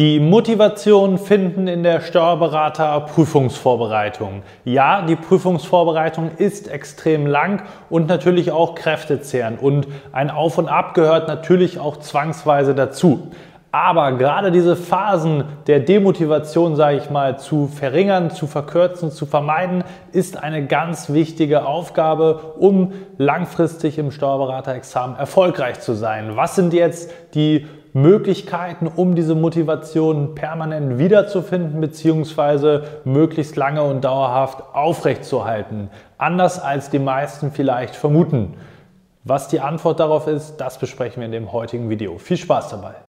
Die Motivation finden in der Steuerberater Prüfungsvorbereitung. Ja, die Prüfungsvorbereitung ist extrem lang und natürlich auch kräftezehrend und ein Auf und Ab gehört natürlich auch zwangsweise dazu. Aber gerade diese Phasen der Demotivation, sage ich mal, zu verringern, zu verkürzen, zu vermeiden, ist eine ganz wichtige Aufgabe, um langfristig im Steuerberaterexamen erfolgreich zu sein. Was sind jetzt die Möglichkeiten, um diese Motivation permanent wiederzufinden bzw. möglichst lange und dauerhaft aufrechtzuerhalten. Anders als die meisten vielleicht vermuten. Was die Antwort darauf ist, das besprechen wir in dem heutigen Video. Viel Spaß dabei!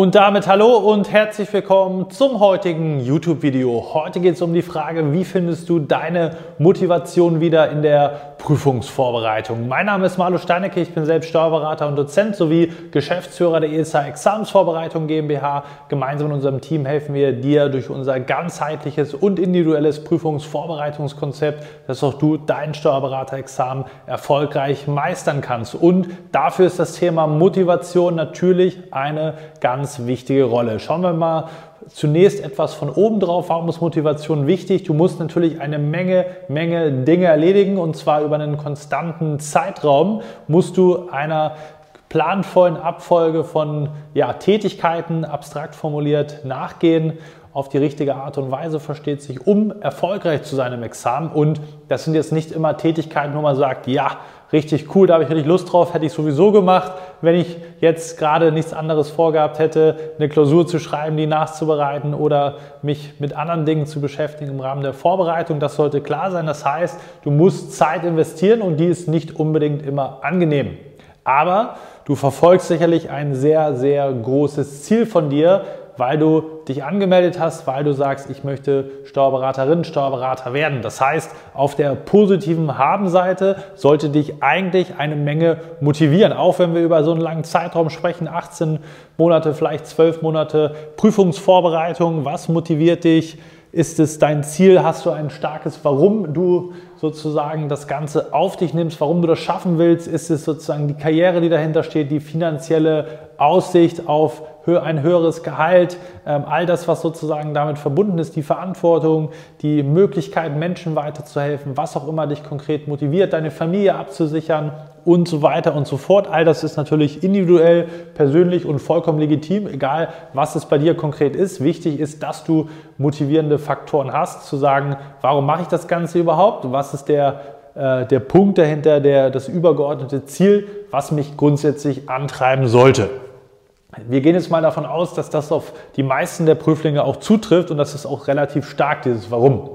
Und damit hallo und herzlich willkommen zum heutigen YouTube-Video. Heute geht es um die Frage, wie findest du deine Motivation wieder in der Prüfungsvorbereitung. Mein Name ist Marlo Steinecke, ich bin selbst Steuerberater und Dozent sowie Geschäftsführer der ESA Examensvorbereitung GmbH. Gemeinsam mit unserem Team helfen wir dir durch unser ganzheitliches und individuelles Prüfungsvorbereitungskonzept, dass auch du dein Steuerberaterexamen erfolgreich meistern kannst. Und dafür ist das Thema Motivation natürlich eine ganz wichtige Rolle. Schauen wir mal zunächst etwas von oben drauf. Warum ist Motivation wichtig? Du musst natürlich eine Menge, Menge Dinge erledigen und zwar über einen konstanten Zeitraum musst du einer planvollen Abfolge von ja, Tätigkeiten, abstrakt formuliert, nachgehen auf die richtige Art und Weise versteht sich, um erfolgreich zu sein im Examen. Und das sind jetzt nicht immer Tätigkeiten, wo man sagt, ja, richtig cool, da habe ich richtig Lust drauf, hätte ich sowieso gemacht, wenn ich jetzt gerade nichts anderes vorgehabt hätte, eine Klausur zu schreiben, die nachzubereiten oder mich mit anderen Dingen zu beschäftigen im Rahmen der Vorbereitung. Das sollte klar sein. Das heißt, du musst Zeit investieren und die ist nicht unbedingt immer angenehm. Aber du verfolgst sicherlich ein sehr, sehr großes Ziel von dir, weil du dich angemeldet hast, weil du sagst, ich möchte Steuerberaterin, Steuerberater werden. Das heißt, auf der positiven Haben-Seite sollte dich eigentlich eine Menge motivieren. Auch wenn wir über so einen langen Zeitraum sprechen, 18 Monate, vielleicht 12 Monate Prüfungsvorbereitung. Was motiviert dich? Ist es dein Ziel? Hast du ein starkes Warum du sozusagen das Ganze auf dich nimmst, warum du das schaffen willst? Ist es sozusagen die Karriere, die dahinter steht, die finanzielle Aussicht auf ein höheres Gehalt, ähm, all das, was sozusagen damit verbunden ist, die Verantwortung, die Möglichkeit, Menschen weiterzuhelfen, was auch immer dich konkret motiviert, deine Familie abzusichern und so weiter und so fort. All das ist natürlich individuell, persönlich und vollkommen legitim, egal was es bei dir konkret ist. Wichtig ist, dass du motivierende Faktoren hast, zu sagen, warum mache ich das Ganze überhaupt? Was ist der äh, der Punkt dahinter, der, das übergeordnete Ziel, was mich grundsätzlich antreiben sollte. Wir gehen jetzt mal davon aus, dass das auf die meisten der Prüflinge auch zutrifft und das ist auch relativ stark, dieses Warum.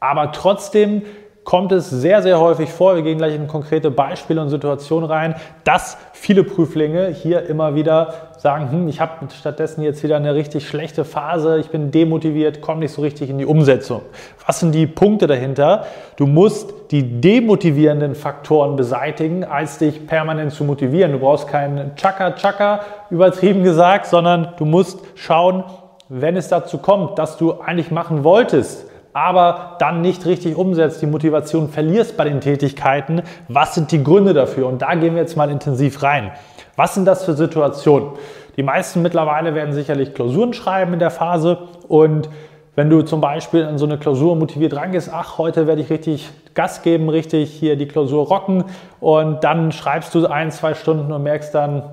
Aber trotzdem kommt es sehr, sehr häufig vor, wir gehen gleich in konkrete Beispiele und Situationen rein, dass viele Prüflinge hier immer wieder sagen, hm, ich habe stattdessen jetzt wieder eine richtig schlechte Phase, ich bin demotiviert, komme nicht so richtig in die Umsetzung. Was sind die Punkte dahinter? Du musst die demotivierenden Faktoren beseitigen, als dich permanent zu motivieren. Du brauchst keinen Chaka-Chaka, übertrieben gesagt, sondern du musst schauen, wenn es dazu kommt, dass du eigentlich machen wolltest, aber dann nicht richtig umsetzt, die Motivation verlierst bei den Tätigkeiten, was sind die Gründe dafür? Und da gehen wir jetzt mal intensiv rein. Was sind das für Situationen? Die meisten mittlerweile werden sicherlich Klausuren schreiben in der Phase und wenn du zum Beispiel in so eine Klausur motiviert rangehst, ach, heute werde ich richtig Gas geben, richtig hier die Klausur rocken und dann schreibst du ein, zwei Stunden und merkst dann,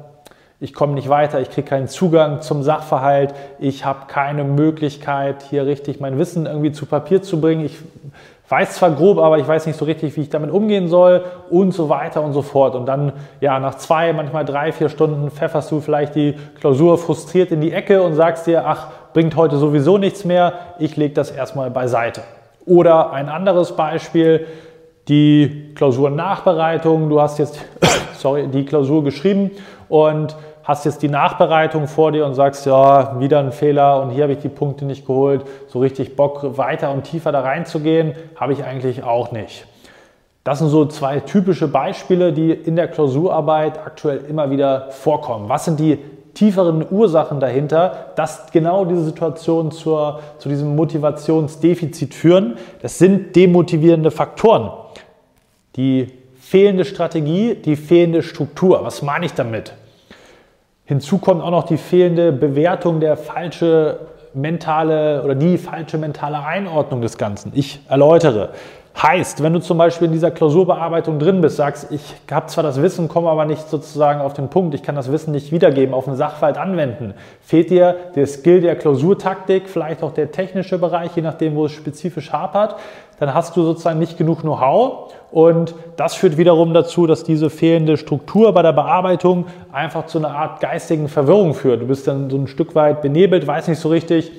ich komme nicht weiter, ich kriege keinen Zugang zum Sachverhalt, ich habe keine Möglichkeit, hier richtig mein Wissen irgendwie zu Papier zu bringen. Ich weiß zwar grob, aber ich weiß nicht so richtig, wie ich damit umgehen soll und so weiter und so fort. Und dann, ja, nach zwei, manchmal drei, vier Stunden pfefferst du vielleicht die Klausur frustriert in die Ecke und sagst dir, ach, bringt heute sowieso nichts mehr, ich lege das erstmal beiseite. Oder ein anderes Beispiel, die Klausurnachbereitung. Du hast jetzt, sorry, die Klausur geschrieben und hast jetzt die Nachbereitung vor dir und sagst, ja, wieder ein Fehler und hier habe ich die Punkte nicht geholt. So richtig Bock, weiter und tiefer da reinzugehen, habe ich eigentlich auch nicht. Das sind so zwei typische Beispiele, die in der Klausurarbeit aktuell immer wieder vorkommen. Was sind die tieferen Ursachen dahinter, dass genau diese Situationen zur, zu diesem Motivationsdefizit führen. Das sind demotivierende Faktoren. Die fehlende Strategie, die fehlende Struktur. Was meine ich damit? Hinzu kommt auch noch die fehlende Bewertung, der falsche mentale oder die falsche mentale Einordnung des Ganzen. Ich erläutere. Heißt, wenn du zum Beispiel in dieser Klausurbearbeitung drin bist, sagst, ich habe zwar das Wissen, komme aber nicht sozusagen auf den Punkt, ich kann das Wissen nicht wiedergeben, auf einen Sachverhalt anwenden, fehlt dir der Skill der Klausurtaktik, vielleicht auch der technische Bereich, je nachdem, wo es spezifisch hapert, dann hast du sozusagen nicht genug Know-how. Und das führt wiederum dazu, dass diese fehlende Struktur bei der Bearbeitung einfach zu einer Art geistigen Verwirrung führt. Du bist dann so ein Stück weit benebelt, weiß nicht so richtig,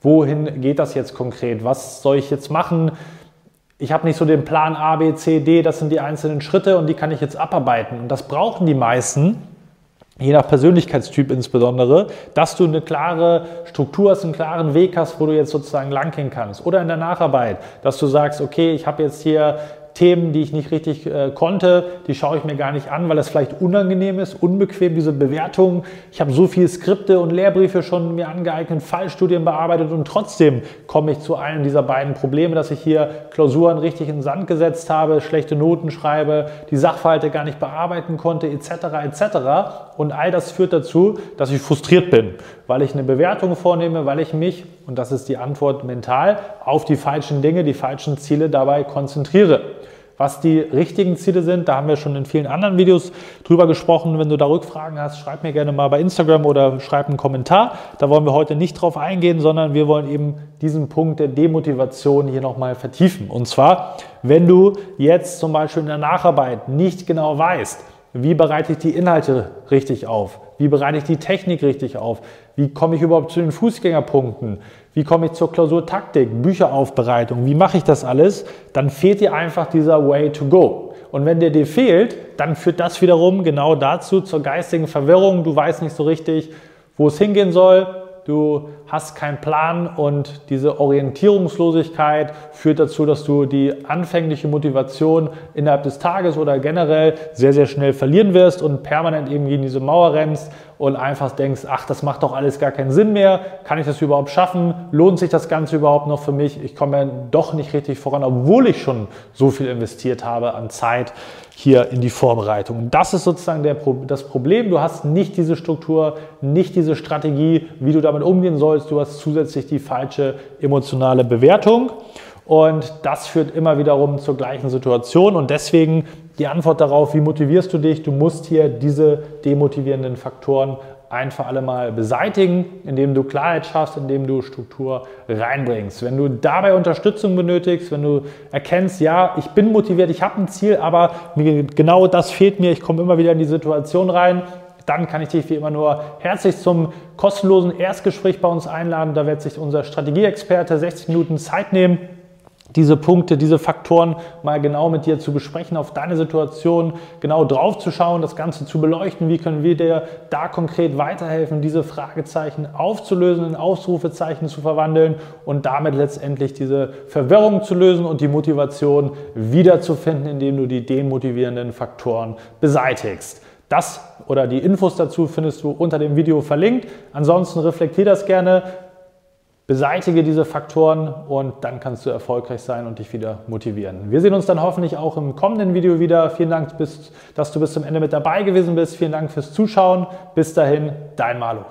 wohin geht das jetzt konkret, was soll ich jetzt machen, ich habe nicht so den Plan A, B, C, D, das sind die einzelnen Schritte und die kann ich jetzt abarbeiten. Und das brauchen die meisten, je nach Persönlichkeitstyp insbesondere, dass du eine klare Struktur hast, einen klaren Weg hast, wo du jetzt sozusagen langgehen kannst. Oder in der Nacharbeit, dass du sagst, okay, ich habe jetzt hier Themen, die ich nicht richtig äh, konnte, die schaue ich mir gar nicht an, weil es vielleicht unangenehm ist, unbequem, diese Bewertungen. Ich habe so viele Skripte und Lehrbriefe schon mir angeeignet, Fallstudien bearbeitet und trotzdem komme ich zu einem dieser beiden Probleme, dass ich hier Klausuren richtig in den Sand gesetzt habe, schlechte Noten schreibe, die Sachverhalte gar nicht bearbeiten konnte, etc. etc. Und all das führt dazu, dass ich frustriert bin, weil ich eine Bewertung vornehme, weil ich mich, und das ist die Antwort mental, auf die falschen Dinge, die falschen Ziele dabei konzentriere. Was die richtigen Ziele sind, da haben wir schon in vielen anderen Videos drüber gesprochen. Wenn du da Rückfragen hast, schreib mir gerne mal bei Instagram oder schreib einen Kommentar. Da wollen wir heute nicht drauf eingehen, sondern wir wollen eben diesen Punkt der Demotivation hier nochmal vertiefen. Und zwar, wenn du jetzt zum Beispiel in der Nacharbeit nicht genau weißt, wie bereite ich die Inhalte richtig auf? Wie bereite ich die Technik richtig auf? Wie komme ich überhaupt zu den Fußgängerpunkten? Wie komme ich zur Klausurtaktik, Bücheraufbereitung? Wie mache ich das alles? Dann fehlt dir einfach dieser Way to go. Und wenn der dir fehlt, dann führt das wiederum genau dazu zur geistigen Verwirrung. Du weißt nicht so richtig, wo es hingehen soll. Du hast keinen Plan und diese Orientierungslosigkeit führt dazu, dass du die anfängliche Motivation innerhalb des Tages oder generell sehr, sehr schnell verlieren wirst und permanent irgendwie in diese Mauer rennst und einfach denkst, ach, das macht doch alles gar keinen Sinn mehr, kann ich das überhaupt schaffen, lohnt sich das Ganze überhaupt noch für mich, ich komme ja doch nicht richtig voran, obwohl ich schon so viel investiert habe an Zeit hier in die Vorbereitung. Und das ist sozusagen der, das Problem, du hast nicht diese Struktur, nicht diese Strategie, wie du damit umgehen sollst, sollst, du hast zusätzlich die falsche emotionale Bewertung. Und das führt immer wiederum zur gleichen Situation. Und deswegen die Antwort darauf, wie motivierst du dich? Du musst hier diese demotivierenden Faktoren ein für alle Mal beseitigen, indem du Klarheit schaffst, indem du Struktur reinbringst. Wenn du dabei Unterstützung benötigst, wenn du erkennst, ja, ich bin motiviert, ich habe ein Ziel, aber mir, genau das fehlt mir, ich komme immer wieder in die Situation rein, dann kann ich dich wie immer nur herzlich zum kostenlosen Erstgespräch bei uns einladen. Da wird sich unser Strategieexperte 60 Minuten Zeit nehmen, diese Punkte, diese Faktoren mal genau mit dir zu besprechen, auf deine Situation genau drauf zu schauen, das Ganze zu beleuchten. Wie können wir dir da konkret weiterhelfen, diese Fragezeichen aufzulösen, in Ausrufezeichen zu verwandeln und damit letztendlich diese Verwirrung zu lösen und die Motivation wiederzufinden, indem du die demotivierenden Faktoren beseitigst. Das oder die Infos dazu findest du unter dem Video verlinkt. Ansonsten reflektier das gerne, beseitige diese Faktoren und dann kannst du erfolgreich sein und dich wieder motivieren. Wir sehen uns dann hoffentlich auch im kommenden Video wieder. Vielen Dank, dass du bis zum Ende mit dabei gewesen bist. Vielen Dank fürs Zuschauen. Bis dahin, dein Malo.